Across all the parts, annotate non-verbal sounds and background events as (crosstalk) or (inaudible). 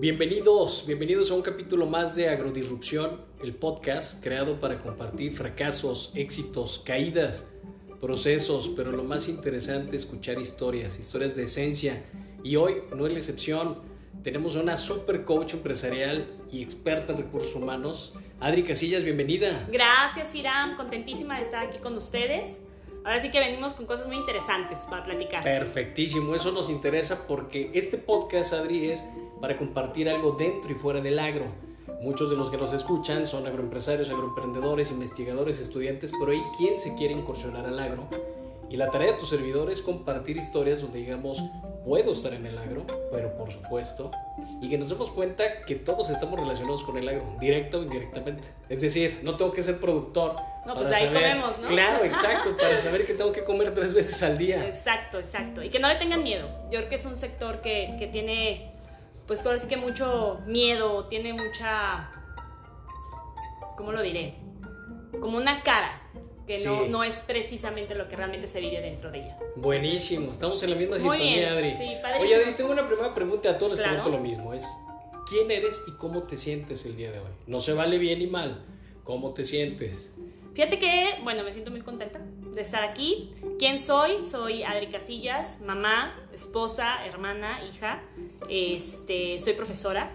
Bienvenidos, bienvenidos a un capítulo más de Agrodisrupción, el podcast creado para compartir fracasos, éxitos, caídas, procesos, pero lo más interesante, escuchar historias, historias de esencia. Y hoy no es la excepción, tenemos una super coach empresarial y experta en recursos humanos. Adri Casillas, bienvenida. Gracias, Iram, contentísima de estar aquí con ustedes. Ahora sí que venimos con cosas muy interesantes para platicar. Perfectísimo, eso nos interesa porque este podcast, Adri, es para compartir algo dentro y fuera del agro. Muchos de los que nos escuchan son agroempresarios, agroemprendedores, investigadores, estudiantes, pero hay quien se quiere incursionar al agro. Y la tarea de tu servidor es compartir historias donde digamos, puedo estar en el agro, pero por supuesto, y que nos demos cuenta que todos estamos relacionados con el agro, directo o indirectamente. Es decir, no tengo que ser productor. No, pues ahí comemos, ¿no? Claro, (laughs) exacto, para saber que tengo que comer tres veces al día. Exacto, exacto. Y que no le tengan miedo. Yo creo que es un sector que, que tiene, pues ahora sí que mucho miedo, tiene mucha, ¿cómo lo diré? Como una cara que no, no, es precisamente lo que realmente se vive dentro de ella. Buenísimo, estamos en la misma sintonía, Adri. Sí, Oye, Adri, tengo una primera pregunta, a todos les pregunto lo mismo, es ¿quién eres y cómo te sientes el día de hoy? No se vale bien y mal, ¿cómo te sientes? Fíjate que, bueno, me siento muy contenta de estar aquí. ¿Quién soy? Soy Adri Casillas, mamá, esposa, hermana, hija. Este, soy profesora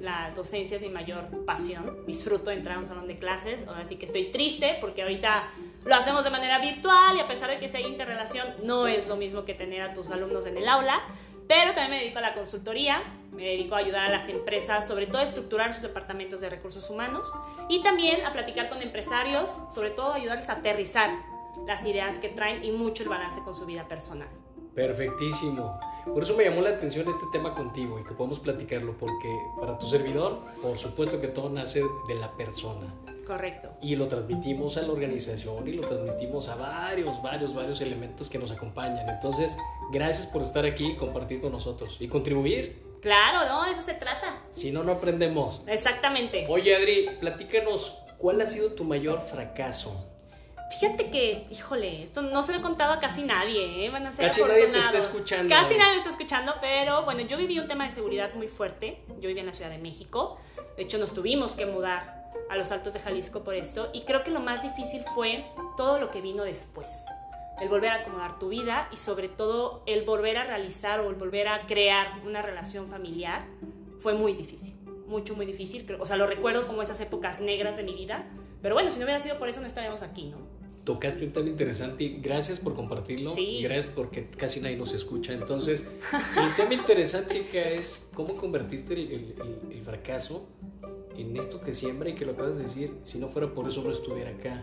la docencia es mi mayor pasión. Disfruto entrar a un salón de clases. Ahora sí que estoy triste porque ahorita lo hacemos de manera virtual y a pesar de que sea interrelación, no es lo mismo que tener a tus alumnos en el aula. Pero también me dedico a la consultoría, me dedico a ayudar a las empresas, sobre todo a estructurar sus departamentos de recursos humanos y también a platicar con empresarios, sobre todo ayudarles a aterrizar las ideas que traen y mucho el balance con su vida personal. Perfectísimo. Por eso me llamó la atención este tema contigo y que podamos platicarlo, porque para tu servidor, por supuesto que todo nace de la persona. Correcto. Y lo transmitimos a la organización y lo transmitimos a varios, varios, varios elementos que nos acompañan. Entonces, gracias por estar aquí y compartir con nosotros y contribuir. Claro, no, de eso se trata. Si no, no aprendemos. Exactamente. Oye, Adri, platícanos, ¿cuál ha sido tu mayor fracaso? Fíjate que, híjole, esto no se lo he contado a casi nadie, ¿eh? Van a ser casi nadie te está escuchando. Casi nadie me está escuchando, pero bueno, yo viví un tema de seguridad muy fuerte. Yo vivía en la Ciudad de México. De hecho, nos tuvimos que mudar a los Altos de Jalisco por esto. Y creo que lo más difícil fue todo lo que vino después. El volver a acomodar tu vida y sobre todo el volver a realizar o el volver a crear una relación familiar fue muy difícil. Mucho, muy difícil. O sea, lo recuerdo como esas épocas negras de mi vida. Pero bueno, si no hubiera sido por eso no estaríamos aquí, ¿no? Tocaste un tema interesante y gracias por compartirlo y gracias porque casi nadie nos escucha. Entonces, el tema interesante que es cómo convertiste el, el, fracaso en esto que siembra y que lo acabas de decir, si no fuera por eso no estuviera acá.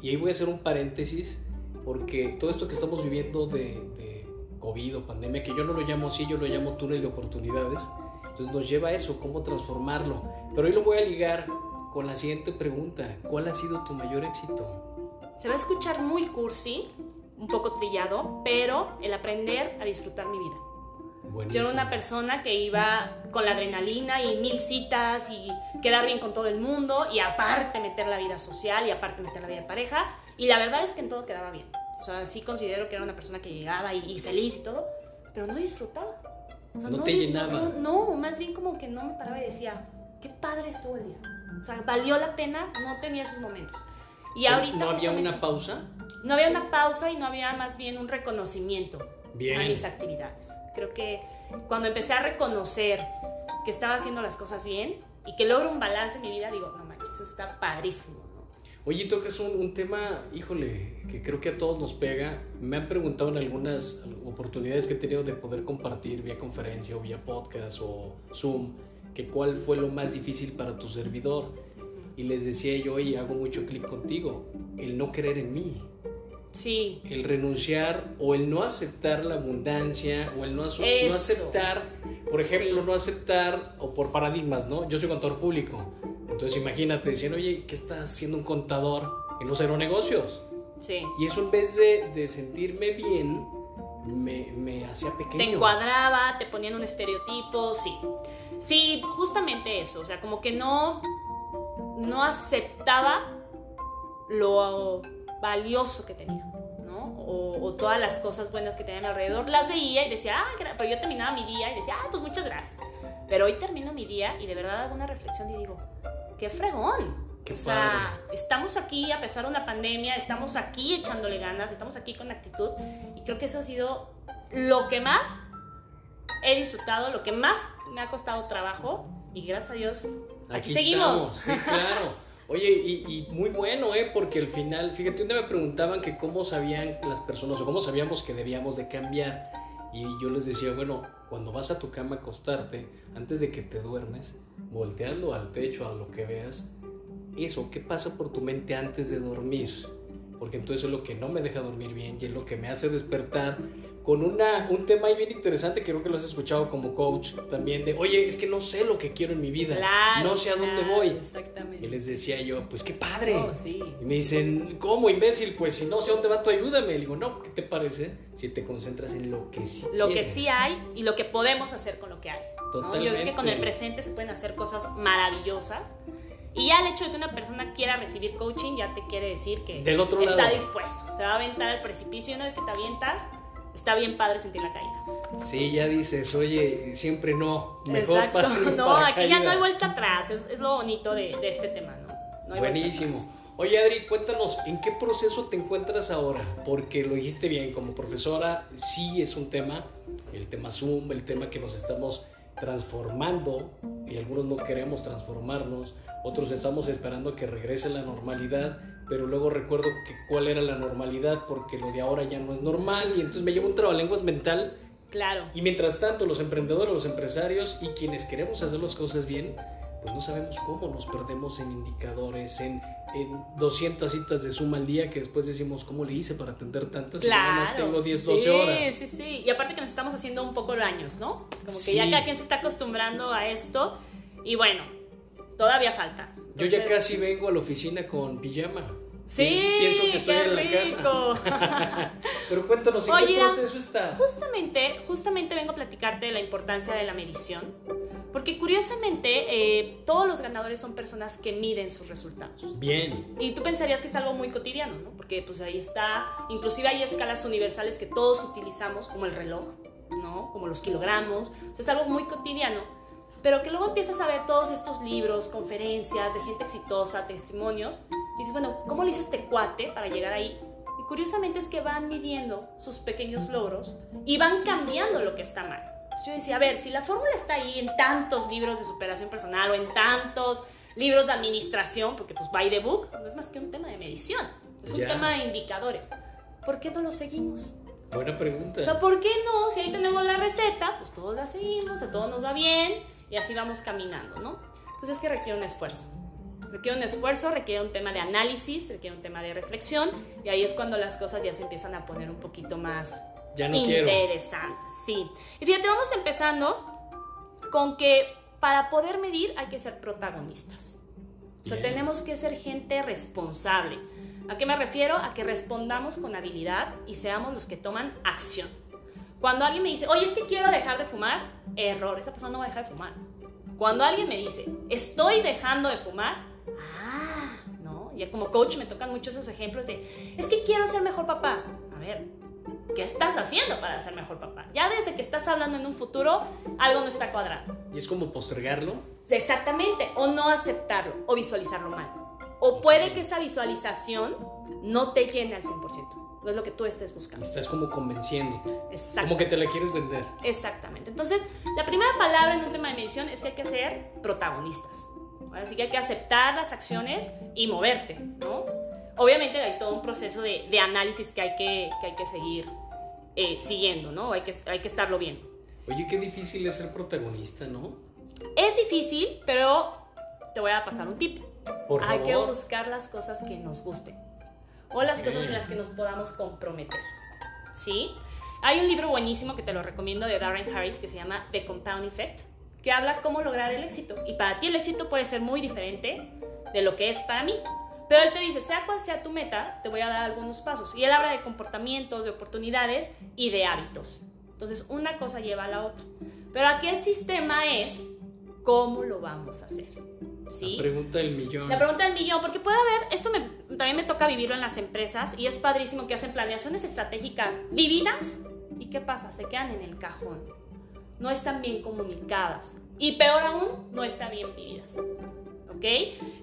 Y ahí voy a hacer un paréntesis porque todo esto que estamos viviendo de, de COVID o pandemia, que yo no lo llamo así, yo lo llamo túnel de oportunidades, entonces nos lleva a eso, cómo transformarlo. Pero hoy lo voy a ligar con la siguiente pregunta, ¿cuál ha sido tu mayor éxito? Se va a escuchar muy cursi, un poco trillado, pero el aprender a disfrutar mi vida. Yo era una persona que iba con la adrenalina y mil citas y quedar bien con todo el mundo y aparte meter la vida social y aparte meter la vida de pareja. Y la verdad es que en todo quedaba bien. O sea, sí considero que era una persona que llegaba y, feliz y todo, pero no disfrutaba. no, te llenaba. No, más bien como que no me paraba y decía, qué padre estuvo el día. O sea, valió la pena, no tenía esos momentos. Y ahorita ¿No había una pausa? No había una pausa y no había más bien un reconocimiento a mis actividades. Creo que cuando empecé a reconocer que estaba haciendo las cosas bien y que logro un balance en mi vida, digo, no manches, eso está padrísimo. Oye, tocas un, un tema, híjole, que creo que a todos nos pega. Me han preguntado en algunas oportunidades que he tenido de poder compartir vía conferencia o vía podcast o Zoom, que cuál fue lo más difícil para tu servidor y les decía yo, y hago mucho clic contigo, el no creer en mí. Sí. El renunciar o el no aceptar la abundancia o el no, no aceptar, por ejemplo, no aceptar, o por paradigmas, ¿no? Yo soy contador público. Entonces imagínate, diciendo, oye, ¿qué está haciendo un contador en no cero negocios? Sí. Y eso en vez de, de sentirme bien, me, me, hacía pequeño. Te encuadraba, te ponían un estereotipo, sí. Sí, justamente eso, o sea, como que no no aceptaba lo valioso que tenía, ¿no? O, todas las cosas buenas que tenía a mi alrededor, las veía y decía, ah, pero yo terminaba mi día y decía, ah, pues muchas gracias. Pero hoy termino mi día y de verdad hago una reflexión y digo, qué fregón. o sea, estamos aquí a pesar de una pandemia, estamos aquí echándole ganas, estamos aquí con actitud y creo que eso ha sido lo que más he disfrutado, lo que más me ha costado trabajo y gracias a Dios aquí, seguimos. Sí, claro. Oye, y, muy bueno, ¿eh? Porque al final, fíjate, un día me preguntaban que cómo sabían las personas o cómo sabíamos que debíamos de cambiar. Y yo les decía, bueno, cuando vas a tu cama a acostarte, antes de que te duermes, volteando al techo, a lo que veas, eso, ¿qué pasa por tu mente antes de dormir? Porque entonces es lo que no me deja dormir bien y es lo que me hace despertar con una, un tema ahí bien interesante creo que lo has escuchado como coach también, de, oye, es que no sé lo que quiero en mi vida, no sé a dónde voy. Exactamente. Y les decía yo, pues qué padre. Oh, sí. Y me dicen, ¿cómo imbécil? Pues si no sé a dónde va tú, ayúdame. Y digo, no, ¿qué te parece si te concentras en lo que sí Lo que sí hay y lo que podemos hacer con lo que hay. Totalmente. Yo creo que con el presente se pueden hacer cosas maravillosas. Y ya el hecho de que una persona quiera recibir coaching ya te quiere decir que Del otro está dispuesto. Se va a aventar al precipicio y una vez que te avientas, está bien padre sentir la caída. Sí, ya dices, oye, siempre no, mejor pasa (laughs) No, aquí ya no hay vuelta atrás, es, lo bonito de, este tema, ¿no? Buenísimo. Oye, Adri, cuéntanos, ¿en qué proceso te encuentras ahora? Porque lo dijiste bien, como profesora, sí es un tema, el tema Zoom, el tema que nos estamos transformando y algunos no queremos transformarnos, otros estamos esperando que regrese la normalidad, pero luego recuerdo que cuál era la normalidad porque lo de ahora ya no es normal y entonces me llevo un trabalenguas mental. Claro. Y mientras tanto, los emprendedores, los empresarios y quienes queremos hacer las cosas bien, pues no sabemos cómo nos perdemos en indicadores, en, en 200 citas de suma al día que después decimos, ¿cómo le hice para atender tantas? Claro. nada más tengo 10, 12 horas. Sí, sí, sí. Y aparte que nos estamos haciendo un poco daños, ¿no? Como que ya cada quien se está acostumbrando a esto. Y bueno, todavía falta. Yo ya casi vengo a la oficina con pijama. Sí, pienso, que estoy en la casa. (laughs) Pero cuéntanos, ¿en qué proceso estás? Justamente, justamente vengo a platicarte de la importancia de la medición. Porque curiosamente, eh, todos los ganadores son personas que miden sus resultados. Bien. Y tú pensarías que es algo muy cotidiano, ¿no? Porque pues ahí está, inclusive hay escalas universales que todos utilizamos, como el reloj, ¿no? Como los kilogramos. O sea, es algo muy cotidiano pero que luego empiezas a ver todos estos libros, conferencias de gente exitosa, testimonios, y dices, bueno, ¿cómo le hizo este cuate para llegar ahí? Y curiosamente es que van midiendo sus pequeños logros y van cambiando lo que está mal. Entonces yo decía, a ver, si la fórmula está ahí en tantos libros de superación personal o en tantos libros de administración, porque pues by the book no es más que un tema de medición, es un tema de indicadores. ¿Por qué no lo seguimos? Buena pregunta. O sea, ¿por qué no? Si ahí tenemos la receta, pues todos la seguimos, a todos nos va bien y así vamos caminando, ¿no? Pues es que requiere un esfuerzo. Requiere un esfuerzo, requiere un tema de análisis, requiere un tema de reflexión y ahí es cuando las cosas ya se empiezan a poner un poquito más ya no interesantes. Sí. Y fíjate, vamos empezando con que para poder medir hay que ser protagonistas. O sea, tenemos que ser gente responsable. ¿A qué me refiero? A que respondamos con habilidad y seamos los que toman acción. Cuando alguien me dice, oye, es que quiero dejar de fumar, error, esa persona no va a dejar de fumar. Cuando alguien me dice, estoy dejando de fumar, ah, no, ya como coach me tocan muchos esos ejemplos de, es que quiero ser mejor papá. A ver, ¿qué estás haciendo para ser mejor papá? Ya desde que estás hablando en un futuro, algo no está cuadrado. ¿Y es como postergarlo? Exactamente, o no aceptarlo, o visualizarlo mal. O puede que esa visualización no te llene al 100% no es lo que tú estés buscando. Estás como convenciéndote. Como que te la quieres vender. Exactamente. Entonces, la primera palabra en un tema de medición es que hay que ser protagonistas. Así que hay que aceptar las acciones y moverte, ¿no? Obviamente hay todo un proceso de, de análisis que hay que, que, hay que seguir eh, siguiendo, ¿no? Hay que, hay que estarlo bien. Oye, qué difícil es ser protagonista, ¿no? Es difícil, pero te voy a pasar un tip. Por hay que buscar las cosas que nos gusten o las cosas en las que nos podamos comprometer. ¿Sí? Hay un libro buenísimo que te lo recomiendo de Darren Harris que se llama The Compound Effect, que habla cómo lograr el éxito. Y para ti el éxito puede ser muy diferente de lo que es para mí. Pero él te dice, sea cual sea tu meta, te voy a dar algunos pasos. Y él habla de comportamientos, de oportunidades y de hábitos. Entonces, una cosa lleva a la otra. Pero aquí el sistema es cómo lo vamos a hacer. La pregunta del millón. La pregunta del millón, porque puede haber, esto me, también me toca vivirlo en las empresas y es padrísimo que hacen planeaciones estratégicas vividas y ¿qué pasa? Se quedan en el cajón. no están bien comunicadas y peor aún, no están bien vividas. ¿Ok?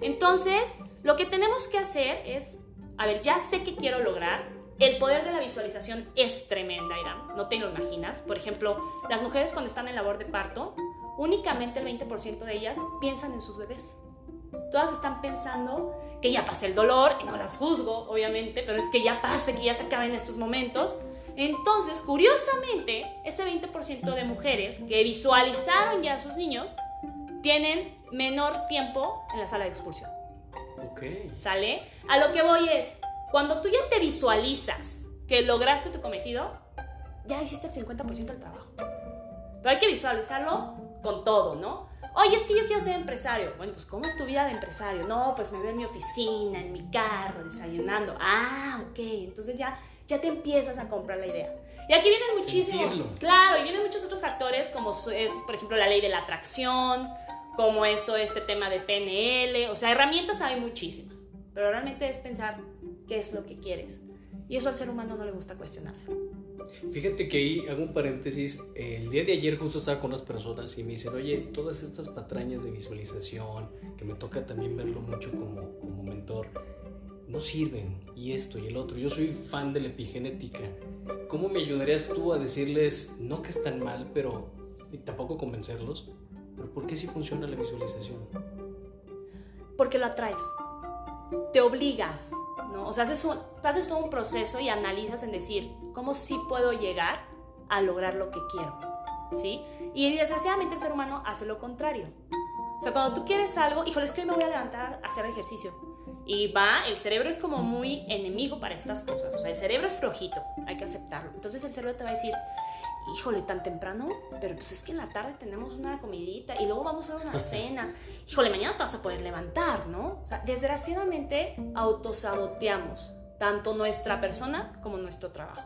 Entonces, lo que tenemos que hacer es, a ver, ya sé que quiero lograr, el poder de la visualización es tremenda, Irán, no te lo imaginas. Por ejemplo, las mujeres cuando están en labor de parto, únicamente el 20% de ellas piensan en sus bebés. Todas están pensando que ya pase el dolor, y no las juzgo, obviamente, pero es que ya pase, que ya se acaben estos momentos. Entonces, curiosamente, ese 20% de mujeres que visualizaron ya a sus niños tienen menor tiempo en la sala de expulsión. Ok. ¿Sale? A lo que voy es, cuando tú ya te visualizas que lograste tu cometido, ya hiciste el 50% del trabajo. Pero hay que visualizarlo con todo, ¿no? Oye, es que yo quiero ser empresario. Bueno, pues ¿cómo es tu vida de empresario? No, pues me veo en mi oficina, en mi carro, desayunando. Ah, ok. Entonces ya, ya te empiezas a comprar la idea. Y aquí vienen muchísimos. Claro, y vienen muchos otros factores como es, por ejemplo, la ley de la atracción, como esto, este tema de PNL. O sea, herramientas hay muchísimas. Pero realmente es pensar qué es lo que quieres. Y eso al ser humano no le gusta cuestionarse. Fíjate que ahí hago un paréntesis. El día de ayer justo estaba con unas personas y me dicen, oye, todas estas patrañas de visualización, que me toca también verlo mucho como, como mentor, no sirven. Y esto y el otro. Yo soy fan de la epigenética. ¿Cómo me ayudarías tú a decirles, no que están mal, pero y tampoco convencerlos? Pero ¿por qué sí funciona la visualización? Porque lo atraes. Te obligas ¿no? O sea, haces, un, haces todo un proceso y analizas en decir, ¿cómo sí puedo llegar a lograr lo que quiero? ¿Sí? Y desgraciadamente el ser humano hace lo contrario. O sea, cuando tú quieres algo, híjole, es que hoy me voy a levantar a hacer ejercicio. Y va, el cerebro es como muy enemigo para estas cosas. O sea, el cerebro es flojito, hay que aceptarlo. Entonces el cerebro te va a decir, híjole, tan temprano, pero pues es que en la tarde tenemos una comidita y luego vamos a una (laughs) cena. Híjole, mañana te vas a poder levantar, ¿no? O sea, desgraciadamente autosaboteamos tanto nuestra persona como nuestro trabajo.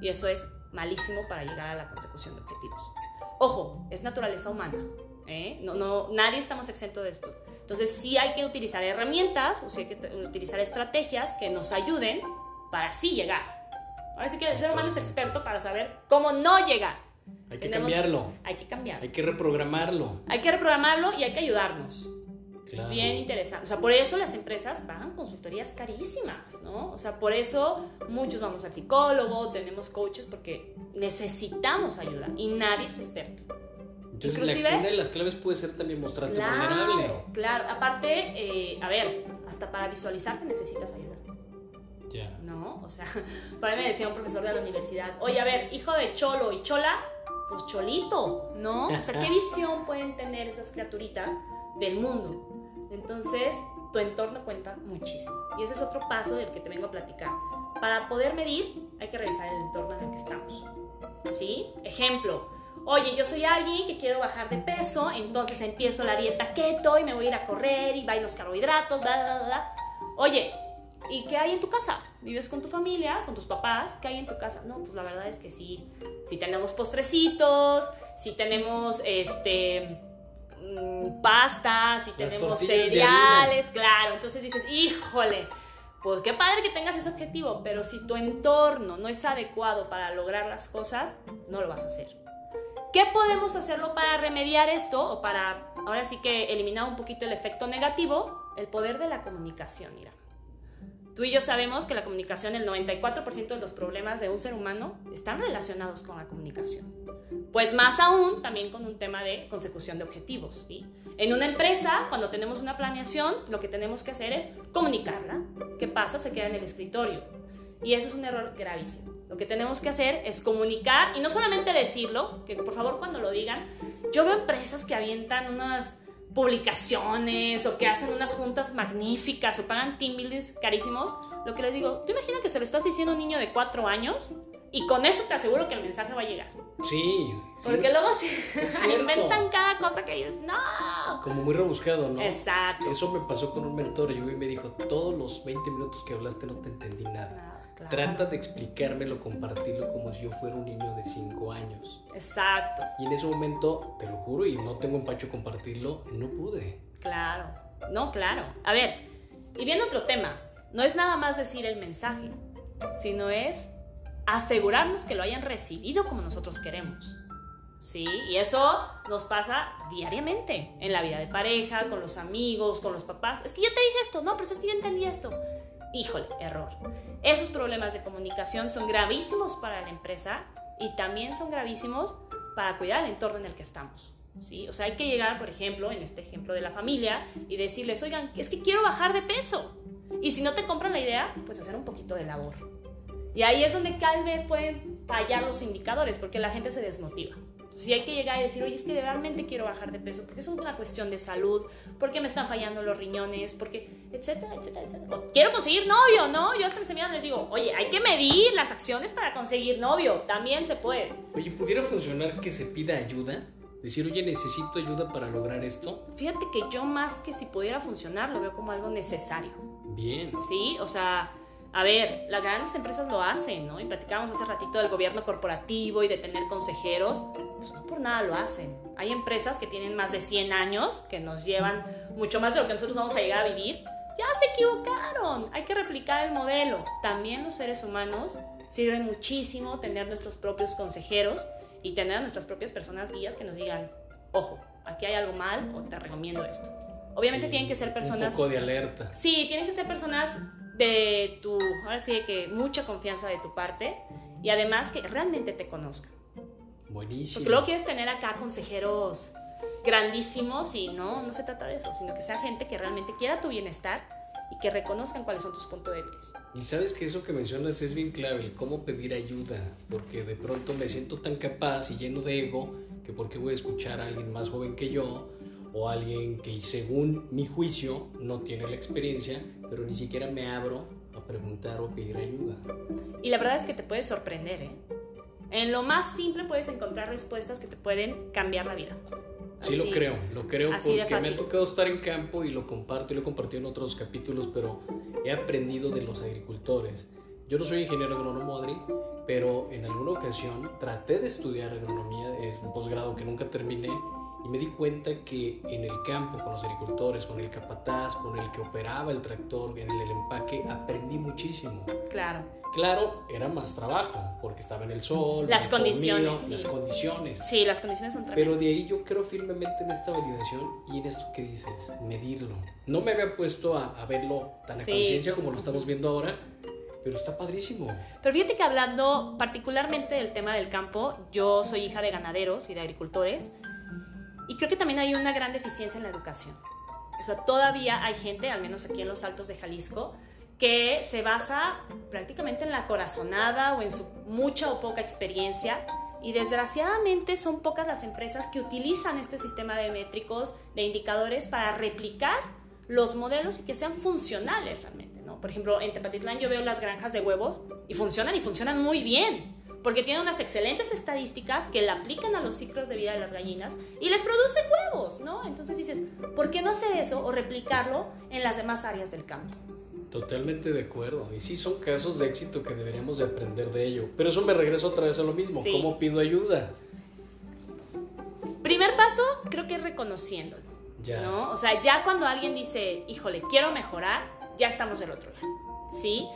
Y eso es malísimo para llegar a la consecución de objetivos. Ojo, es naturaleza humana. ¿eh? No, no, nadie estamos exento de esto. Entonces sí hay que utilizar herramientas, o sí hay que utilizar estrategias que nos ayuden para así llegar Ahora sí que el ser humano es experto para saber cómo no llegar. Hay que cambiarlo. Hay que cambiarlo. Hay que reprogramarlo. Hay que reprogramarlo y hay que ayudarnos. Es bien interesante. O sea, por eso las empresas pagan consultorías carísimas, ¿no? O sea, por eso muchos vamos al psicólogo, tenemos coaches, porque necesitamos ayuda y nadie es experto. Entonces, Inclusive, una de las claves puede ser también mostrarte vulnerable. Claro, aparte, eh, a ver, hasta para visualizarte necesitas ayuda. ¿No? O sea, (laughs) por ahí me decía un profesor de la universidad, oye, a ver, hijo de cholo y chola, pues cholito, ¿no? O sea, ¿qué (laughs) visión pueden tener esas criaturitas del mundo? Entonces, tu entorno cuenta muchísimo. Y ese es otro paso del que te vengo a platicar. Para poder medir, hay que revisar el entorno en el que estamos. ¿Sí? Ejemplo, oye, yo soy alguien que quiero bajar de peso, entonces empiezo la dieta keto y me voy a ir a correr y bailo los carbohidratos, bla, bla, bla. Oye, ¿Y qué hay en tu casa? ¿Vives con tu familia, con tus papás? ¿Qué hay en tu casa? No, pues la verdad es que sí. Sí tenemos postrecitos, sí tenemos este mm, pastas, sí tenemos cereales, claro. Entonces dices, híjole, pues qué padre que tengas ese objetivo, pero si tu entorno no es adecuado para lograr las cosas, no lo vas a hacer. ¿Qué podemos hacerlo para remediar esto o para, ahora sí que eliminar un poquito el efecto negativo? El poder de la comunicación, mira. Tú y yo sabemos que la comunicación, el 94% de los problemas de un ser humano están relacionados con la comunicación. Pues más aún también con un tema de consecución de objetivos. En una empresa, cuando tenemos una planeación, lo que tenemos que hacer es comunicarla. ¿Qué pasa? Se queda en el escritorio. Y eso es un error gravísimo. Lo que tenemos que hacer es comunicar y no solamente decirlo, que por favor cuando lo digan, yo veo empresas que avientan unas publicaciones o que hacen unas juntas magníficas o pagan team buildings carísimos, lo que les digo, tú imaginas que se lo estás diciendo a un niño de cuatro años y con eso te aseguro que el mensaje va a llegar. Sí. Porque luego se (laughs) inventan cada cosa que dices, no. Como muy rebuscado, ¿no? Exacto. Eso me pasó con un mentor y me dijo, todos los 20 minutos que hablaste no te entendí nada. Trata de explicármelo, compartirlo como si yo fuera un niño de 5 años. Exacto. Y en ese momento, te lo juro, y no tengo empacho compartirlo, no pude. Claro, no, claro. A ver, y viene otro tema. No es nada más decir el mensaje, sino es asegurarnos que lo hayan recibido como nosotros queremos. ¿sí? Y eso nos pasa diariamente, en la vida de pareja, con los amigos, con los papás. Es que yo te dije esto, no, pero es que yo entendí esto. Híjole, error. Esos problemas de comunicación son gravísimos para la empresa y también son gravísimos para cuidar el entorno en el que estamos. ¿sí? O sea, hay que llegar, por ejemplo, en este ejemplo de la familia y decirles, oigan, es que quiero bajar de peso. Y si no te compran la idea, pues hacer un poquito de labor. Y ahí es donde tal vez pueden fallar los indicadores, porque la gente se desmotiva. Si hay que llegar y decir, oye, es que realmente quiero bajar de peso, porque es una cuestión de salud, porque me están fallando los riñones, porque, etcétera, etcétera, etcétera. quiero conseguir novio, ¿no? Yo hasta mis amigas les digo, oye, hay que medir las acciones para conseguir novio, también se puede. Oye, ¿pudiera funcionar que se pida ayuda? Decir, oye, necesito ayuda para lograr esto. Fíjate que yo más que si pudiera funcionar, lo veo como algo necesario. Bien. Sí, o sea a ver, las grandes empresas lo hacen, ¿no? Y platicábamos hace ratito del gobierno corporativo y de tener consejeros, pues no por nada lo hacen. Hay empresas que tienen más de 100 años, que nos llevan mucho más de lo que nosotros vamos a llegar a vivir. Ya se equivocaron, hay que replicar el modelo. También los seres humanos sirve muchísimo tener nuestros propios consejeros y tener a nuestras propias personas guías que nos digan, ojo, aquí hay algo mal o te recomiendo esto. Obviamente tienen que ser personas... Un poco de alerta. Sí, tienen que ser personas de tu, ahora sí que mucha confianza de tu parte y además que realmente te conozcan. Buenísimo. Porque luego quieres tener acá consejeros grandísimos y no, no se trata de eso, sino que sea gente que realmente quiera tu bienestar y que reconozcan cuáles son tus puntos débiles. Y sabes que eso que mencionas es bien clave, el cómo pedir ayuda, porque de pronto me siento tan capaz y lleno de ego que porque voy a escuchar a alguien más joven que yo o alguien que según mi juicio no tiene la experiencia, pero ni siquiera me abro a preguntar o pedir ayuda. Y la verdad es que te puedes sorprender, ¿eh? En lo más simple puedes encontrar respuestas que te pueden cambiar la vida. Sí, lo creo, lo creo porque me ha tocado estar en campo y lo comparto y lo he compartido en otros capítulos, pero he aprendido de los agricultores. Yo no soy ingeniero agrónomo, Adri, pero en alguna ocasión traté de estudiar agronomía, es un posgrado que nunca terminé y me di cuenta que en el campo, con los agricultores, con el capataz, con el que operaba el tractor, en el, empaque, aprendí muchísimo. Claro. Claro, era más trabajo, porque estaba en el sol, las condiciones. Las condiciones. Sí, las condiciones son tremendas. Pero de ahí yo creo firmemente en esta validación y en esto que dices, medirlo. No me había puesto a, verlo tan a conciencia como lo estamos viendo ahora, pero está padrísimo. Pero fíjate que hablando particularmente del tema del campo, yo soy hija de ganaderos y de agricultores. Y creo que también hay una gran deficiencia en la educación. O sea, todavía hay gente, al menos aquí en los Altos de Jalisco, que se basa prácticamente en la corazonada o en su mucha o poca experiencia. Y desgraciadamente son pocas las empresas que utilizan este sistema de métricos, de indicadores, para replicar los modelos y que sean funcionales realmente. ¿no? Por ejemplo, en Tepatitlán yo veo las granjas de huevos y funcionan y funcionan muy bien porque tiene unas excelentes estadísticas que la aplican a los ciclos de vida de las gallinas y les producen huevos, ¿no? Entonces dices, ¿por qué no hacer eso o replicarlo en las demás áreas del campo? Totalmente de acuerdo. Y sí son casos de éxito que deberíamos de aprender de ello. Pero eso me regreso otra vez a lo mismo. ¿Cómo pido ayuda? Primer paso, creo que es reconociéndolo. Ya. ¿no? O sea, ya cuando alguien dice, híjole, quiero mejorar, ya estamos del otro lado. ¿Sí?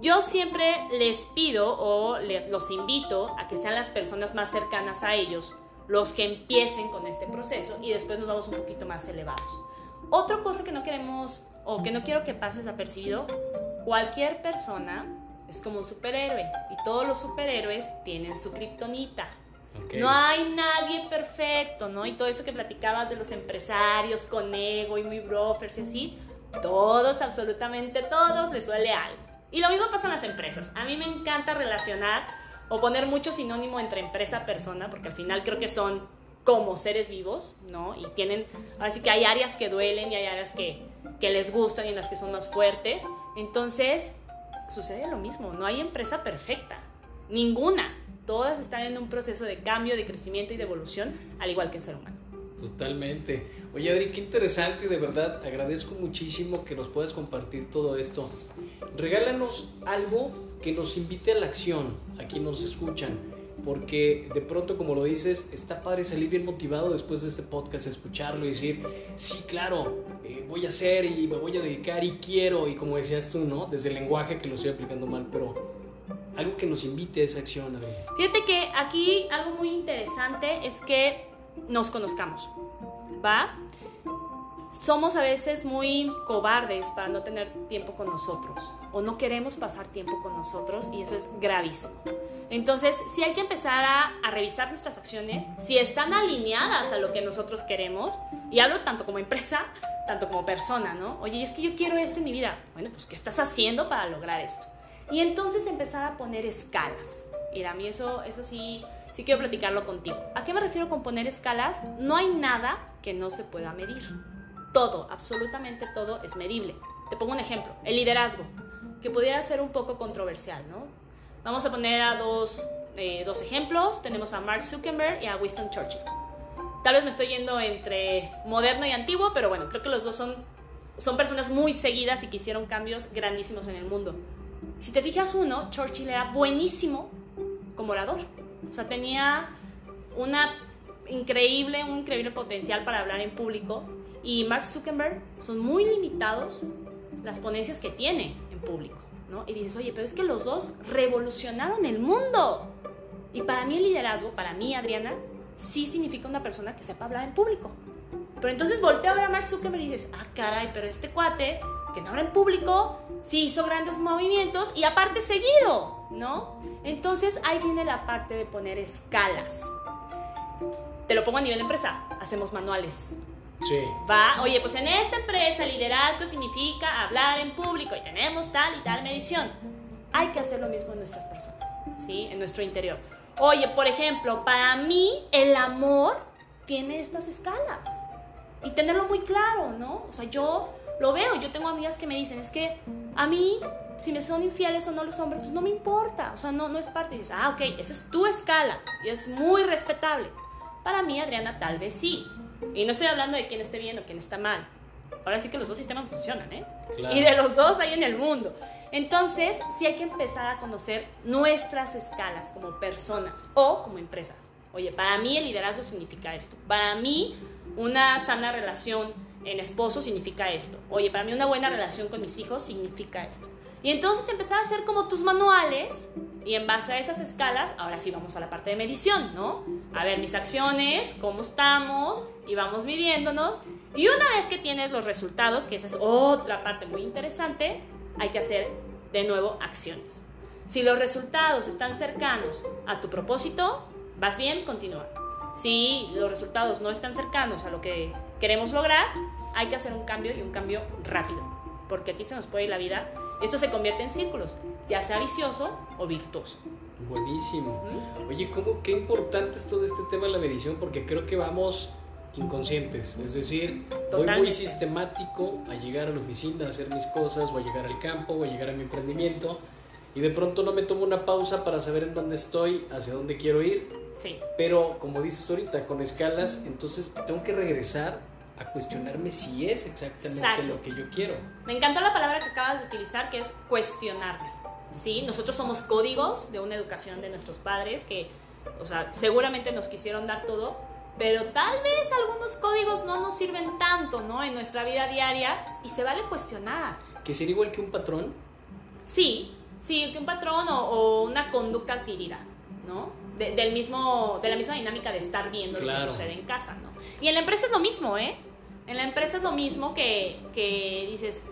Yo siempre les pido o les, los invito a que sean las personas más cercanas a ellos los que empiecen con este proceso y después nos vamos un poquito más elevados. Otra cosa que no queremos o que no quiero que pase desapercibido, cualquier persona es como un superhéroe y todos los superhéroes tienen su kriptonita. No hay nadie perfecto, ¿no? Y todo esto que platicabas de los empresarios con ego y muy brokers y así, todos, absolutamente todos, les suele algo. Y lo mismo pasa en las empresas. A mí me encanta relacionar o poner mucho sinónimo entre empresa-persona, porque al final creo que son como seres vivos, ¿no? Y tienen, así que hay áreas que duelen y hay áreas que, que les gustan y en las que son más fuertes. Entonces, sucede lo mismo, no hay empresa perfecta, ninguna. Todas están en un proceso de cambio, de crecimiento y de evolución, al igual que el ser humano. Totalmente. Oye, Adri, qué interesante, de verdad, agradezco muchísimo que nos puedas compartir todo esto. Regálanos algo que nos invite a la acción, a quien nos escuchan, porque de pronto, como lo dices, está padre salir bien motivado después de este podcast, escucharlo y decir, sí, claro, eh, voy a hacer y me voy a dedicar y quiero, y como decías tú, ¿no? Desde el lenguaje que lo estoy aplicando mal, pero algo que nos invite a esa acción. Fíjate que aquí algo muy interesante es que nos conozcamos, ¿va? Somos a veces muy cobardes para no tener tiempo con nosotros o no queremos pasar tiempo con nosotros y eso es gravísimo. Entonces, sí hay que empezar a, revisar nuestras acciones, si están alineadas a lo que nosotros queremos, y hablo tanto como empresa, (laughs) tanto como persona, ¿no? Oye, es que yo quiero esto en mi vida. Bueno, pues, ¿qué estás haciendo para lograr esto? Y entonces empezar a poner escalas. Mira, a mí eso, eso sí, sí quiero platicarlo contigo. ¿A qué me refiero con poner escalas? No hay nada que no se pueda medir. Todo, absolutamente todo es medible. Te pongo un ejemplo, el liderazgo, que pudiera ser un poco controversial, ¿no? Vamos a poner a dos, eh, dos ejemplos. Tenemos a Mark Zuckerberg y a Winston Churchill. Tal vez me estoy yendo entre moderno y antiguo, pero bueno, creo que los dos son, son personas muy seguidas y que hicieron cambios grandísimos en el mundo. Si te fijas uno, Churchill era buenísimo como orador. O sea, tenía una increíble, un increíble potencial para hablar en público. Y Mark Zuckerberg son muy limitados las ponencias que tiene en público. ¿no? Y dices, oye, pero es que los dos revolucionaron el mundo. Y para mí el liderazgo, para mí Adriana, sí significa una persona que sepa hablar en público. Pero entonces volteo a ver a Mark Zuckerberg y dices, ah, caray, pero este cuate que no habla en público, sí hizo grandes movimientos y aparte seguido, ¿no? Entonces ahí viene la parte de poner escalas. Te lo pongo a nivel empresa, hacemos manuales. Sí. Va, oye, pues en esta empresa liderazgo significa hablar en público y tenemos tal y tal medición. Hay que hacer lo mismo en nuestras personas, ¿sí? En nuestro interior. Oye, por ejemplo, para mí el amor tiene estas escalas y tenerlo muy claro, ¿no? O sea, yo lo veo, yo tengo amigas que me dicen, es que a mí, si me son infieles o no los hombres, pues no me importa, o sea, no, no es parte. Y dices, ah, ok, esa es tu escala y es muy respetable. Para mí, Adriana, tal vez sí. Y no estoy hablando de quién esté bien o quién está mal. Ahora sí que los dos sistemas funcionan, ¿eh? Y de los dos hay en el mundo. Entonces, sí hay que empezar a conocer nuestras escalas como personas o como empresas. Oye, para mí el liderazgo significa esto. Para mí, una sana relación en esposo significa esto. Oye, para mí una buena relación con mis hijos significa esto. Y entonces empezar a hacer como tus manuales y en base a esas escalas, ahora sí vamos a la parte de medición, ¿no? A ver mis acciones, cómo estamos y vamos midiéndonos. Y una vez que tienes los resultados, que esa es otra parte muy interesante, hay que hacer de nuevo acciones. Si los resultados están cercanos a tu propósito, vas bien, continúa. Si los resultados no están cercanos a lo que queremos lograr, hay que hacer un cambio y un cambio rápido, porque aquí se nos puede ir la vida. Esto se convierte en círculos, ya sea vicioso o virtuoso. Buenísimo. Oye, ¿cómo, qué importante es todo este tema de la medición, porque creo que vamos inconscientes, es decir, voy muy sistemático a llegar a la oficina, a hacer mis cosas, o a llegar al campo, o a llegar a mi emprendimiento, y de pronto no me tomo una pausa para saber en dónde estoy, hacia dónde quiero ir. Sí. Pero como dices ahorita, con escalas, entonces tengo que regresar a cuestionarme si es exactamente lo que yo quiero. Me encantó la palabra que acabas de utilizar, que es cuestionarme. ¿Sí? Nosotros somos códigos de una educación de nuestros padres que, o sea, seguramente nos quisieron dar todo, pero tal vez algunos códigos no nos sirven tanto, ¿no? En nuestra vida diaria y se vale cuestionar. ¿Que sería igual que un patrón? Sí, sí, que un patrón o, una conducta adquirida, ¿no? del mismo, de la misma dinámica de estar viendo lo que sucede en casa, ¿no? Y en la empresa es lo mismo, ¿eh? En la empresa es lo mismo que, que dices,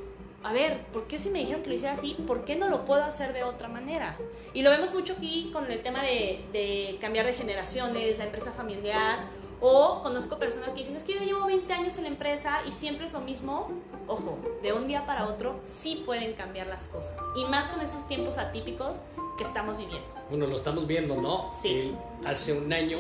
a ver, ¿por qué si me dijeron que lo hiciera así? ¿Por qué no lo puedo hacer de otra manera? Y lo vemos mucho aquí con el tema de, de cambiar de generaciones, la empresa familiar, o conozco personas que dicen, es que yo llevo 20 años en la empresa y siempre es lo mismo. Ojo, de un día para otro sí pueden cambiar las cosas. Y más con estos tiempos atípicos que estamos viviendo. Bueno, lo estamos viendo, ¿no? Sí. hace un año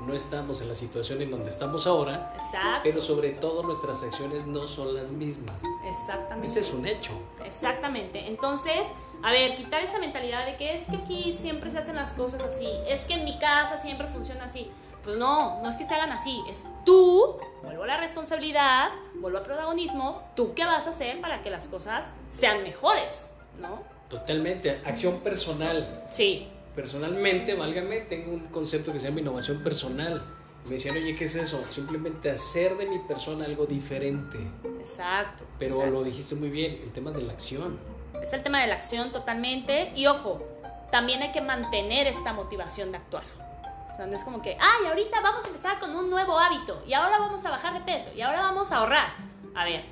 no estamos en la situación en donde estamos ahora, Exacto. pero sobre todo nuestras acciones no son las mismas. Exactamente. Ese es un hecho. Exactamente. Entonces, a ver, quitar esa mentalidad de que es que aquí siempre se hacen las cosas así, es que en mi casa siempre funciona así. Pues no, no es que se hagan así, es tú, vuelvo a la responsabilidad, vuelvo al protagonismo, tú qué vas a hacer para que las cosas sean mejores, ¿no? Totalmente, acción personal. Sí. Personalmente, válgame, tengo un concepto que se llama innovación personal. Me decían, oye, ¿qué es eso? Simplemente hacer de mi persona algo diferente. Exacto. Pero lo dijiste muy bien, el tema de la acción. Es el tema de la acción totalmente. Y ojo, también hay que mantener esta motivación de actuar. O sea, no es como que, ay, ahorita vamos a empezar con un nuevo hábito y ahora vamos a bajar de peso y ahora vamos a ahorrar. A ver,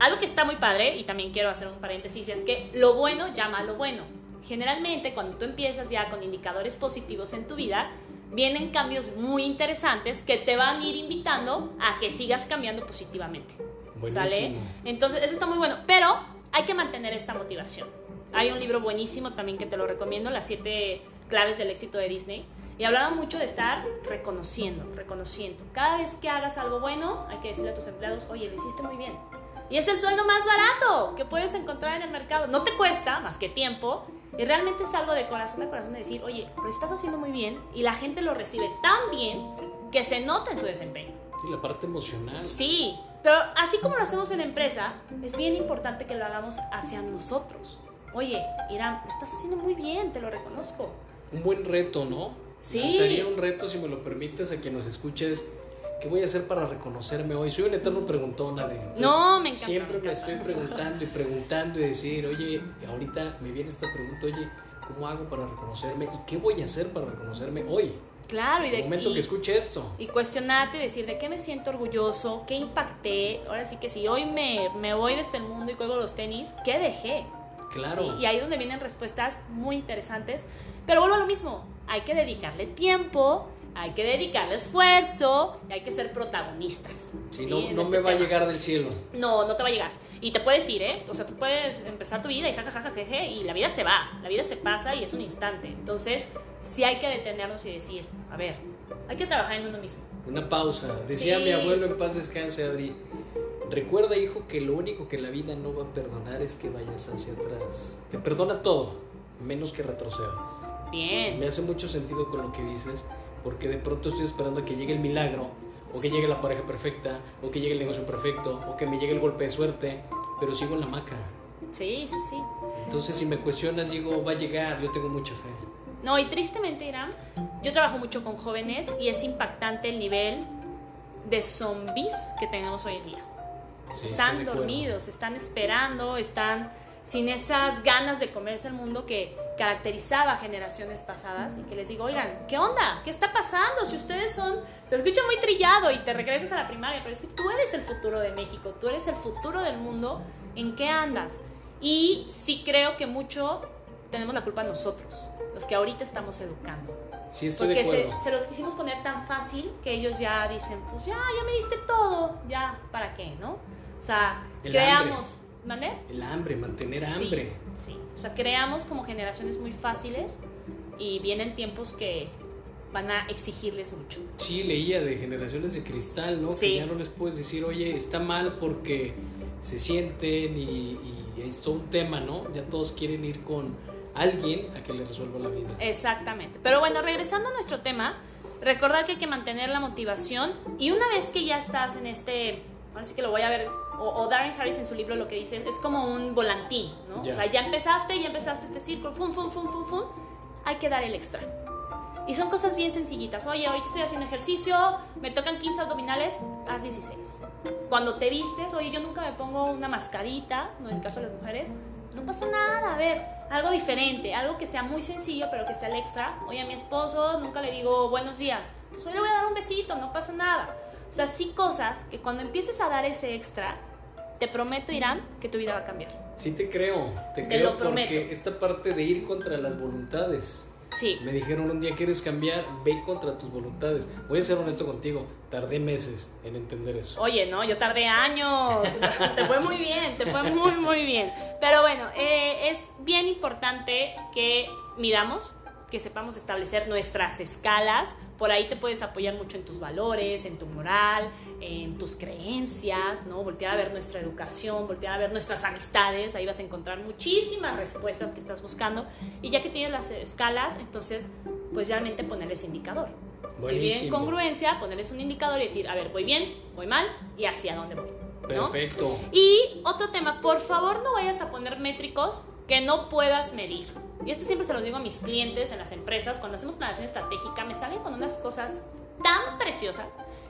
algo que está muy padre y también quiero hacer un paréntesis es que lo bueno llama a lo bueno. Generalmente cuando tú empiezas ya con indicadores positivos en tu vida, vienen cambios muy interesantes que te van a ir invitando a que sigas cambiando positivamente. ¿Sale? Entonces, eso está muy bueno, pero hay que mantener esta motivación. Hay un libro buenísimo también que te lo recomiendo, Las siete claves del éxito de Disney. Y hablaba mucho de estar reconociendo, reconociendo. Cada vez que hagas algo bueno, hay que decirle a tus empleados, oye, lo hiciste muy bien. Y es el sueldo más barato que puedes encontrar en el mercado. No te cuesta más que tiempo y realmente es algo de corazón a corazón de decir, oye, lo estás haciendo muy bien y la gente lo recibe tan bien que se nota en su desempeño. Sí, la parte emocional. Sí, pero así como lo hacemos en la empresa, es bien importante que lo hagamos hacia nosotros. Oye, Irán, lo estás haciendo muy bien, te lo reconozco. Un buen reto, ¿no? Sí. Sería un reto, si me lo permites, a quien nos escuches. ¿Qué voy a hacer para reconocerme hoy? Soy un eterno preguntón, Adri. no, me encanta. Siempre me, estoy preguntando y preguntando y decir, oye, ahorita me viene esta pregunta, oye, ¿cómo hago para reconocerme? ¿Y qué voy a hacer para reconocerme hoy? Claro, y de el momento que escuche esto. Y cuestionarte y decir de qué me siento orgulloso, qué impacté. Ahora sí que si hoy me, me voy de este mundo y cuelgo los tenis, ¿qué dejé? Claro. y ahí es donde vienen respuestas muy interesantes. Pero vuelvo a lo mismo, hay que dedicarle tiempo, hay que dedicarle esfuerzo y hay que ser protagonistas. Si no, no me va a llegar del cielo. No, no te va a llegar. Y te puedes ir, ¿eh? O sea, tú puedes empezar tu vida y jajajaja, y la vida se va, la vida se pasa y es un instante. Entonces, sí hay que detenernos y decir, a ver, hay que trabajar en uno mismo. Una pausa. Decía mi abuelo en paz descanse, Adri. Recuerda, hijo, que lo único que la vida no va a perdonar es que vayas hacia atrás. Te perdona todo, menos que retrocedas. Bien. me hace mucho sentido con lo que dices, porque de pronto estoy esperando que llegue el milagro, o que llegue la pareja perfecta, o que llegue el negocio perfecto, o que me llegue el golpe de suerte, pero sigo en la maca. Sí, sí, sí. Entonces, si me cuestionas, digo, va a llegar, yo tengo mucha fe. No, y tristemente, Irán, yo trabajo mucho con jóvenes y es impactante el nivel de zombies que tenemos hoy en día. están dormidos, están esperando, están sin esas ganas de comerse el mundo que caracterizaba a generaciones pasadas y que les digo, oigan, ¿qué onda? ¿Qué está pasando? Si ustedes son, se escucha muy trillado y te regresas a la primaria, pero es que tú eres el futuro de México, tú eres el futuro del mundo, ¿en qué andas? Y sí creo que mucho tenemos la culpa nosotros, los que ahorita estamos educando. Sí, estoy Porque de acuerdo. Se, se, los quisimos poner tan fácil que ellos ya dicen, pues ya, ya me diste todo, ya, ¿para qué? ¿No? O sea, creamos... ¿Mande? El hambre, mantener hambre. Sí, o sea, creamos como generaciones muy fáciles y vienen tiempos que van a exigirles mucho. Sí, leía de generaciones de cristal, ¿no? Que ya no les puedes decir, oye, está mal porque se sienten y, y es todo un tema, ¿no? Ya todos quieren ir con alguien a que le resuelva la vida. Exactamente. Pero bueno, regresando a nuestro tema, recordar que hay que mantener la motivación y una vez que ya estás en este, ahora sí que lo voy a ver o, Darren Harris en su libro lo que dice es como un volantín, ¿no? O sea, ya empezaste, ya empezaste este círculo, fum, fum, fum, fum, fum, hay que dar el extra. Y son cosas bien sencillitas. Oye, ahorita estoy haciendo ejercicio, me tocan 15 abdominales, haz 16. Cuando te vistes, oye, yo nunca me pongo una mascarita, ¿no? En el caso de las mujeres, no pasa nada, a ver, algo diferente, algo que sea muy sencillo, pero que sea el extra. Oye, a mi esposo nunca le digo buenos días, pues hoy le voy a dar un besito, no pasa nada. O sea, sí cosas que cuando empieces a dar ese extra, te prometo, Irán, que tu vida va a cambiar. Sí te creo, te, creo porque esta parte de ir contra las voluntades. Sí. Me dijeron un día quieres cambiar, ve contra tus voluntades. Voy a ser honesto contigo, tardé meses en entender eso. Oye, no, yo tardé años. (laughs) te fue muy bien, te fue muy, muy bien. Pero bueno, eh, es bien importante que miramos que sepamos establecer nuestras escalas. Por ahí te puedes apoyar mucho en tus valores, en tu moral, en tus creencias, ¿no? Voltear a ver nuestra educación, voltear a ver nuestras amistades. Ahí vas a encontrar muchísimas respuestas que estás buscando. Y ya que tienes las escalas, entonces, pues realmente ponerles indicador. Buenísimo. Y bien congruencia, ponerles un indicador y decir, a ver, voy bien, voy mal y hacia dónde voy. Perfecto. Y otro tema, por favor no vayas a poner métricos que no puedas medir. Y esto siempre se los digo a mis clientes en las empresas, cuando hacemos planeación estratégica, me salen con unas cosas tan preciosas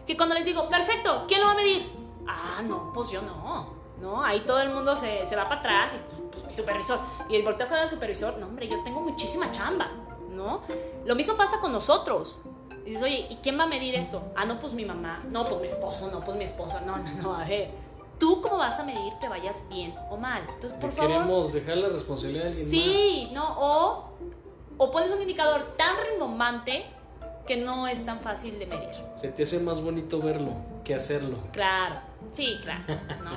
que cuando les digo, perfecto, ¿quién lo va a medir? Ah, no, pues yo no. No, ahí todo el mundo se, se va para atrás y pues mi supervisor. Y el volteas a ver al supervisor, no, hombre, yo tengo muchísima chamba, ¿no? Lo mismo pasa con nosotros. Dices, oye, ¿y quién va a medir esto? Ah, no, pues mi mamá, no, pues mi esposo, no, pues mi esposa, no, no, no, a ver. ¿Tú cómo vas a medir que vayas bien o mal? Entonces, por favor. Queremos dejar la responsabilidad de alguien sí, no, o, o pones un indicador tan rimbombante que no es tan fácil de medir. Se te hace más bonito verlo que hacerlo. Claro, sí, claro. ¿no?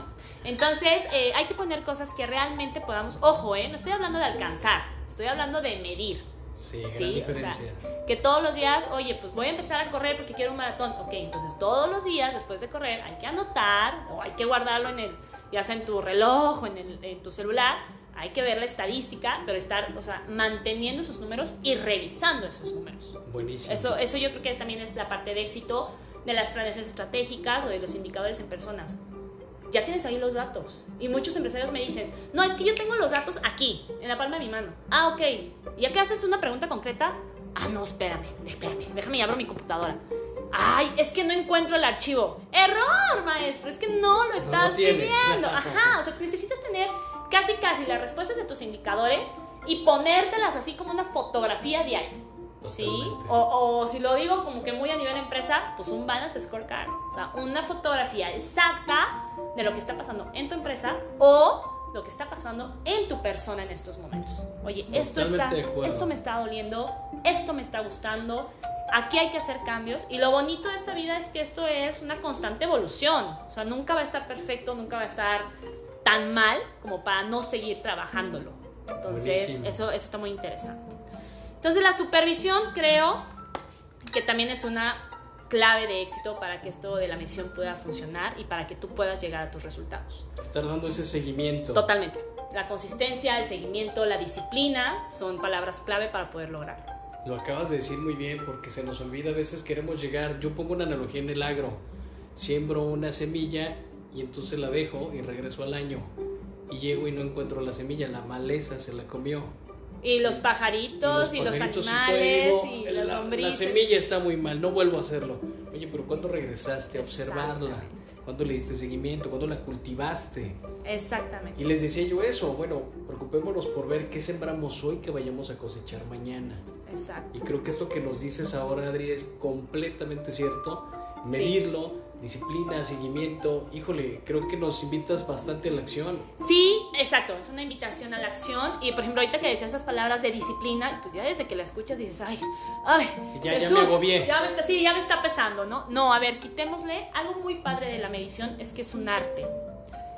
Entonces, eh, hay que poner cosas que realmente podamos. Ojo, ¿eh? No estoy hablando de alcanzar, estoy hablando de medir. Sí, gran diferencia. que todos los días, oye, pues voy a empezar a correr porque quiero un maratón. Ok, entonces todos los días después de correr hay que anotar o hay que guardarlo en el, ya sea en tu reloj o en, el, en tu celular. Hay que ver la estadística, pero estar, o sea, manteniendo esos números y revisando esos números. Buenísimo. Eso, eso yo creo que también es la parte de éxito de las planeaciones estratégicas o de los indicadores en personas ya tienes ahí los datos. Y muchos empresarios me dicen, no, es que yo tengo los datos aquí, en la palma de mi mano. Ah, ok. ¿Y ya que haces una pregunta concreta? Ah, no, espérame, espérame, déjame y abro mi computadora. Ay, es que no encuentro el archivo. Error, maestro, es que no lo estás viendo. Ajá, o sea, necesitas tener casi casi las respuestas de tus indicadores y ponértelas así como una fotografía diaria. Sí, o, o, si lo digo como que muy a nivel empresa, pues un balance scorecard. O sea, una fotografía exacta de lo que está pasando en tu empresa o lo que está pasando en tu persona en estos momentos. Oye, esto, está, esto me está doliendo, esto me está gustando, aquí hay que hacer cambios y lo bonito de esta vida es que esto es una constante evolución. O sea, nunca va a estar perfecto, nunca va a estar tan mal como para no seguir trabajándolo. Entonces, eso, eso está muy interesante. Entonces, la supervisión creo que también es una clave de éxito para que esto de la misión pueda funcionar y para que tú puedas llegar a tus resultados. Estar dando ese seguimiento. Totalmente. La consistencia, el seguimiento, la disciplina son palabras clave para poder lograrlo. Lo acabas de decir muy bien porque se nos olvida, a veces queremos llegar, yo pongo una analogía en el agro, siembro una semilla y entonces la dejo y regreso al año y llego y no encuentro la semilla, la maleza se la comió. Y los pajaritos y los, animales y, la, La semilla está muy mal, no vuelvo a hacerlo. Oye, pero ¿cuándo regresaste a observarla? ¿Cuándo le diste seguimiento? ¿Cuándo la cultivaste? Exactamente. Y les decía yo eso, bueno, preocupémonos por ver qué sembramos hoy que vayamos a cosechar mañana. Exacto. Y creo que esto que nos dices ahora, Adri, es completamente cierto. Medirlo, disciplina, seguimiento. Híjole, creo que nos invitas bastante a la acción. Sí, exacto, es una invitación a la acción. Y por ejemplo, ahorita que decías esas palabras de disciplina, pues ya desde que la escuchas dices, ay, ay, ya, ya me agobié. Ya me está, sí, ya me está pesando, ¿no? No, a ver, quitémosle. Algo muy padre de la medición es que es un arte.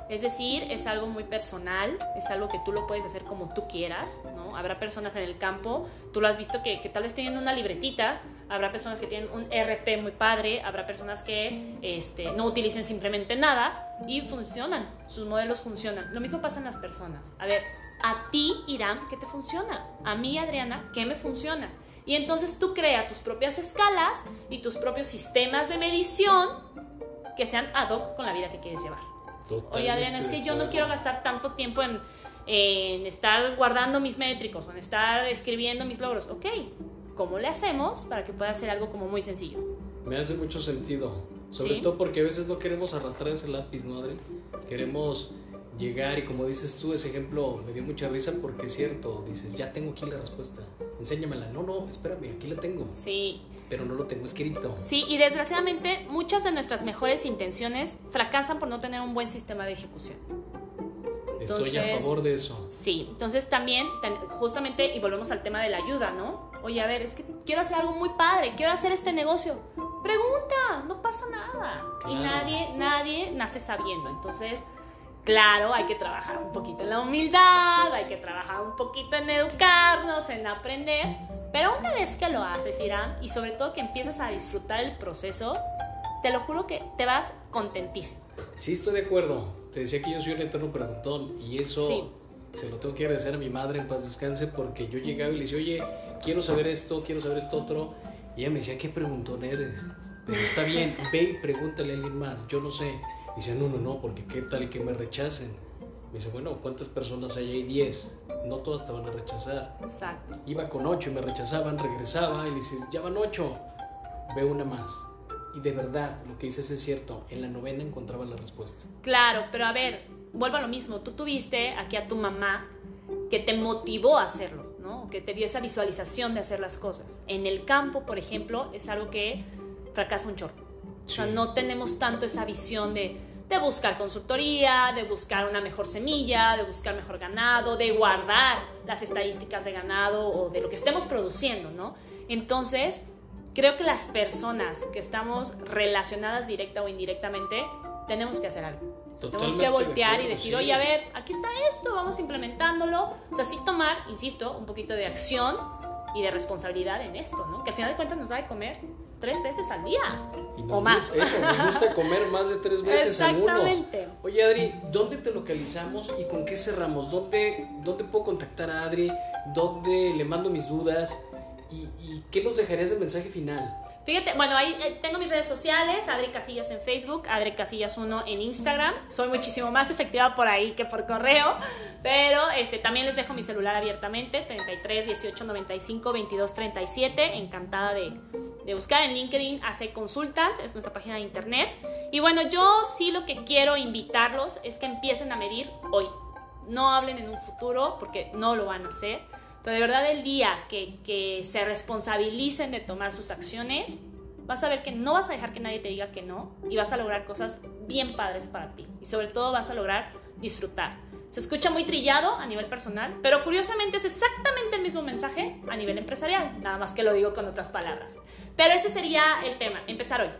Es decir, es algo muy personal, es algo que tú lo puedes hacer como tú quieras, ¿no? Habrá personas en el campo, tú lo has visto que, tal vez tienen una libretita, habrá personas que tienen un RP muy padre, habrá personas que este, no utilicen simplemente nada y funcionan, sus modelos funcionan. Lo mismo pasa en las personas. A ver, a ti, Irán, ¿qué te funciona? A mí, Adriana, ¿qué me funciona? Y entonces tú crea tus propias escalas y tus propios sistemas de medición que sean ad hoc con la vida que quieres llevar. Oye, Adriana, es que yo no quiero gastar tanto tiempo en, en estar guardando mis métricos o en estar escribiendo mis logros. Ok, ¿cómo le hacemos para que pueda ser algo como muy sencillo? Me hace mucho sentido. Sobre todo porque a veces no queremos arrastrar ese lápiz, ¿no, Adri? Queremos llegar y como dices tú, ese ejemplo me dio mucha risa porque es cierto, dices, ya tengo aquí la respuesta, enséñamela. No, no, espérame, aquí la tengo. Sí. Pero no lo tengo escrito. Sí, y desgraciadamente muchas de nuestras mejores intenciones fracasan por no tener un buen sistema de ejecución. Estoy a favor de eso. Sí, entonces también, justamente, y volvemos al tema de la ayuda, ¿no? Oye, a ver, es que quiero hacer algo muy padre, quiero hacer este negocio. Pregunta, no pasa nada. Y nadie, nadie nace sabiendo. Entonces, Claro, hay que trabajar un poquito en la humildad, hay que trabajar un poquito en educarnos, en aprender, pero una vez que lo haces, Irán, y sobre todo que empiezas a disfrutar el proceso, te lo juro que te vas contentísimo. Sí, estoy de acuerdo. Te decía que yo soy un eterno preguntón y eso se lo tengo que agradecer a mi madre en paz descanse porque yo llegaba y le decía, oye, quiero saber esto, quiero saber esto otro. Y ella me decía, ¿qué preguntón eres? Pero está bien, ve y pregúntale a alguien más, yo no sé. Dice, no, no, no, porque qué tal que me rechacen. Me dice, bueno, ¿cuántas personas hay ahí? Diez. No todas te van a rechazar. Exacto. Iba con ocho y me rechazaban, regresaba y le dice, ya van ocho, ve una más. Y de verdad, lo que dices es cierto, en la novena encontraba la respuesta. Claro, pero a ver, vuelvo a lo mismo. Tú tuviste aquí a tu mamá que te motivó a hacerlo, ¿no? Que te dio esa visualización de hacer las cosas. En el campo, por ejemplo, es algo que fracasa un chorro. O sea, no tenemos tanto esa visión de, de buscar consultoría, de buscar una mejor semilla, de buscar mejor ganado, de guardar las estadísticas de ganado o de lo que estemos produciendo, ¿no? Entonces, creo que las personas que estamos relacionadas directa o indirectamente, tenemos que hacer algo. Tenemos que voltear y decir, oye, a ver, aquí está esto, vamos implementándolo. O sea, sí tomar, insisto, un poquito de acción y de responsabilidad en esto, ¿no? Que al final de cuentas nos da de comer tres veces al día o más. eso, nos gusta comer más de tres veces algunos. Oye, Adri, ¿dónde te localizamos y con qué cerramos? ¿Dónde, dónde puedo contactar a Adri? ¿Dónde le mando mis dudas? ¿Y, y qué nos dejarías de mensaje final? Fíjate, bueno, ahí eh, tengo mis redes sociales, Adri Casillas en Facebook, Adri Casillas 1 en Instagram. Soy muchísimo más efectiva por ahí que por correo, pero este, también les dejo mi celular abiertamente, 33 18 95 22 37. Encantada de, de buscar en LinkedIn, hace Consultant, es nuestra página de internet. Y bueno, yo sí lo que quiero invitarlos es que empiecen a medir hoy. No hablen en un futuro porque no lo van a hacer pero de verdad el día que, se responsabilicen de tomar sus acciones, vas a ver que no vas a dejar que nadie te diga que no y vas a lograr cosas bien padres para ti. Y sobre todo vas a lograr disfrutar. Se escucha muy trillado a nivel personal, pero curiosamente es exactamente el mismo mensaje a nivel empresarial, nada más que lo digo con otras palabras. Pero ese sería el tema, empezar hoy.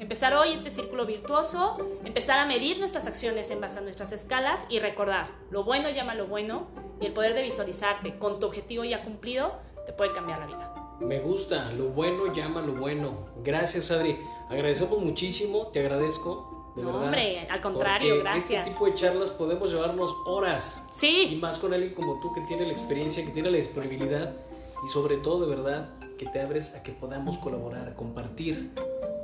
Empezar hoy este círculo virtuoso, empezar a medir nuestras acciones en base a nuestras escalas y recordar, lo bueno llama lo bueno y el poder de visualizarte con tu objetivo ya cumplido te puede cambiar la vida. Me gusta, lo bueno llama lo bueno. Gracias Adri, agradecemos muchísimo, te agradezco. De no, hombre, al contrario, gracias. Este tipo de charlas podemos llevarnos horas. Sí. Y más con alguien como tú que tiene la experiencia, que tiene la disponibilidad y sobre todo, de verdad, que te abres a que podamos colaborar, compartir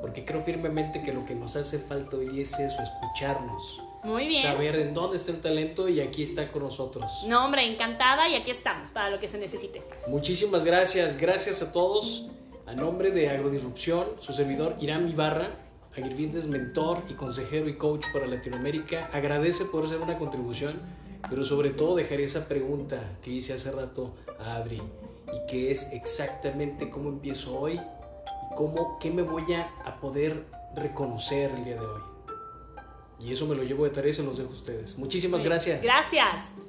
porque creo firmemente que lo que nos hace falta hoy es eso, escucharnos. Muy bien. Saber en dónde está el talento y aquí está con nosotros. No, hombre, encantada y aquí estamos para lo que se necesite. Muchísimas gracias, gracias a todos. A nombre de Agrodisrupción, su servidor Irán Ibarra, agribusiness mentor y consejero y coach para Latinoamérica, agradece por hacer una contribución, pero sobre todo dejaré esa pregunta que hice hace rato a Adri y que es exactamente cómo empiezo hoy cómo, qué me voy a, poder reconocer el día de hoy. Y eso me lo llevo de tarea y se los dejo a ustedes. Muchísimas gracias. Gracias.